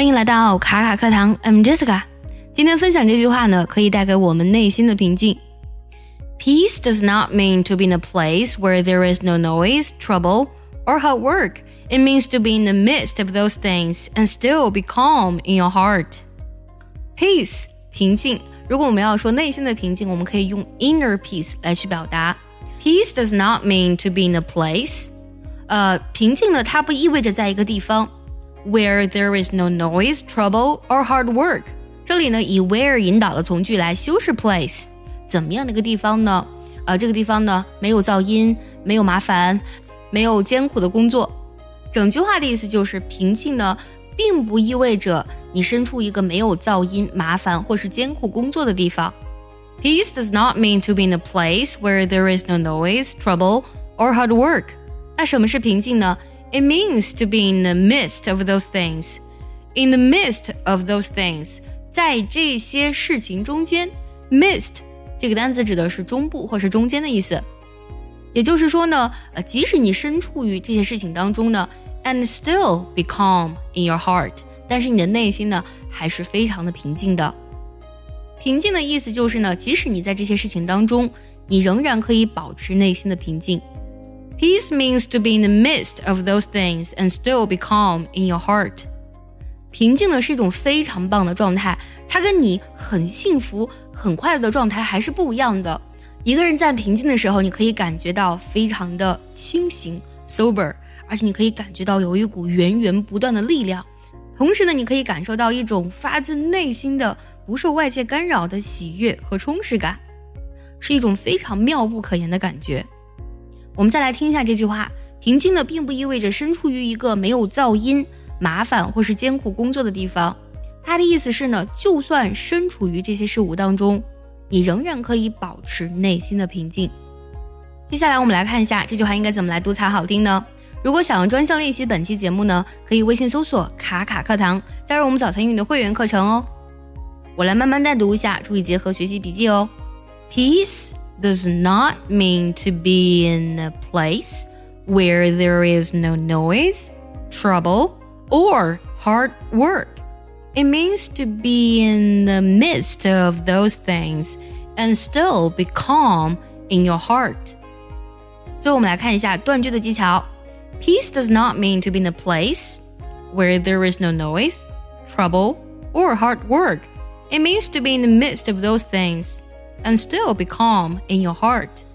欢迎来到卡卡课堂，I'm Jessica。今天分享这句话呢，可以带给我们内心的平静。Peace does not mean to be in a place where there is no noise, trouble, or hard work. It means to be in the midst of those things and still be calm in your heart. Peace 平静。如果我们要说内心的平静，我们可以用 inner peace 来去表达。Peace does not mean to be in a place。呃，平静呢，它不意味着在一个地方。 Where there is no noise, trouble or hard work。这里呢，以 where 引导的从句来修饰 place。怎么样的一个地方呢？呃，这个地方呢，没有噪音，没有麻烦，没有艰苦的工作。整句话的意思就是，平静呢，并不意味着你身处一个没有噪音、麻烦或是艰苦工作的地方。Peace does not mean to be in a place where there is no noise, trouble, or hard work。那什么是平静呢 ？It means to be in the midst of those things. In the midst of those things，在这些事情中间，midst 这个单词指的是中部或是中间的意思。也就是说呢，呃，即使你身处于这些事情当中呢，and still be calm in your heart，但是你的内心呢还是非常的平静的。平静的意思就是呢，即使你在这些事情当中，你仍然可以保持内心的平静。 Peace means to be in the midst of those things and still be calm in your heart。平静呢是一种非常棒的状态，它跟你很幸福、很快乐的状态还是不一样的。一个人在平静的时候，你可以感觉到非常的清醒 （sober），而且你可以感觉到有一股源源不断的力量。同时呢，你可以感受到一种发自内心的、不受外界干扰的喜悦和充实感，是一种非常妙不可言的感觉。我们再来听一下这句话：平静呢，并不意味着身处于一个没有噪音、麻烦或是艰苦工作的地方。它的意思是呢，就算身处于这些事物当中。你仍然可以保持内心的平静。接下来我们来看一下这句话应该怎么来读才好听呢？如果想要专项练习本期节目呢，可以微信搜索“卡卡课堂”，加入我们早餐英语的会员课程哦。我来慢慢带读一下，注意结合学习笔记哦。Peace does not mean to be in a place where there is no noise, trouble, or hard work. It means to be in the midst of those things and still be calm in your heart. 最后我们来看一下断句的技巧。Peace does not mean to be in a place where there is no noise, trouble, or hard work. It means to be in the midst of those things and still be calm in your heart.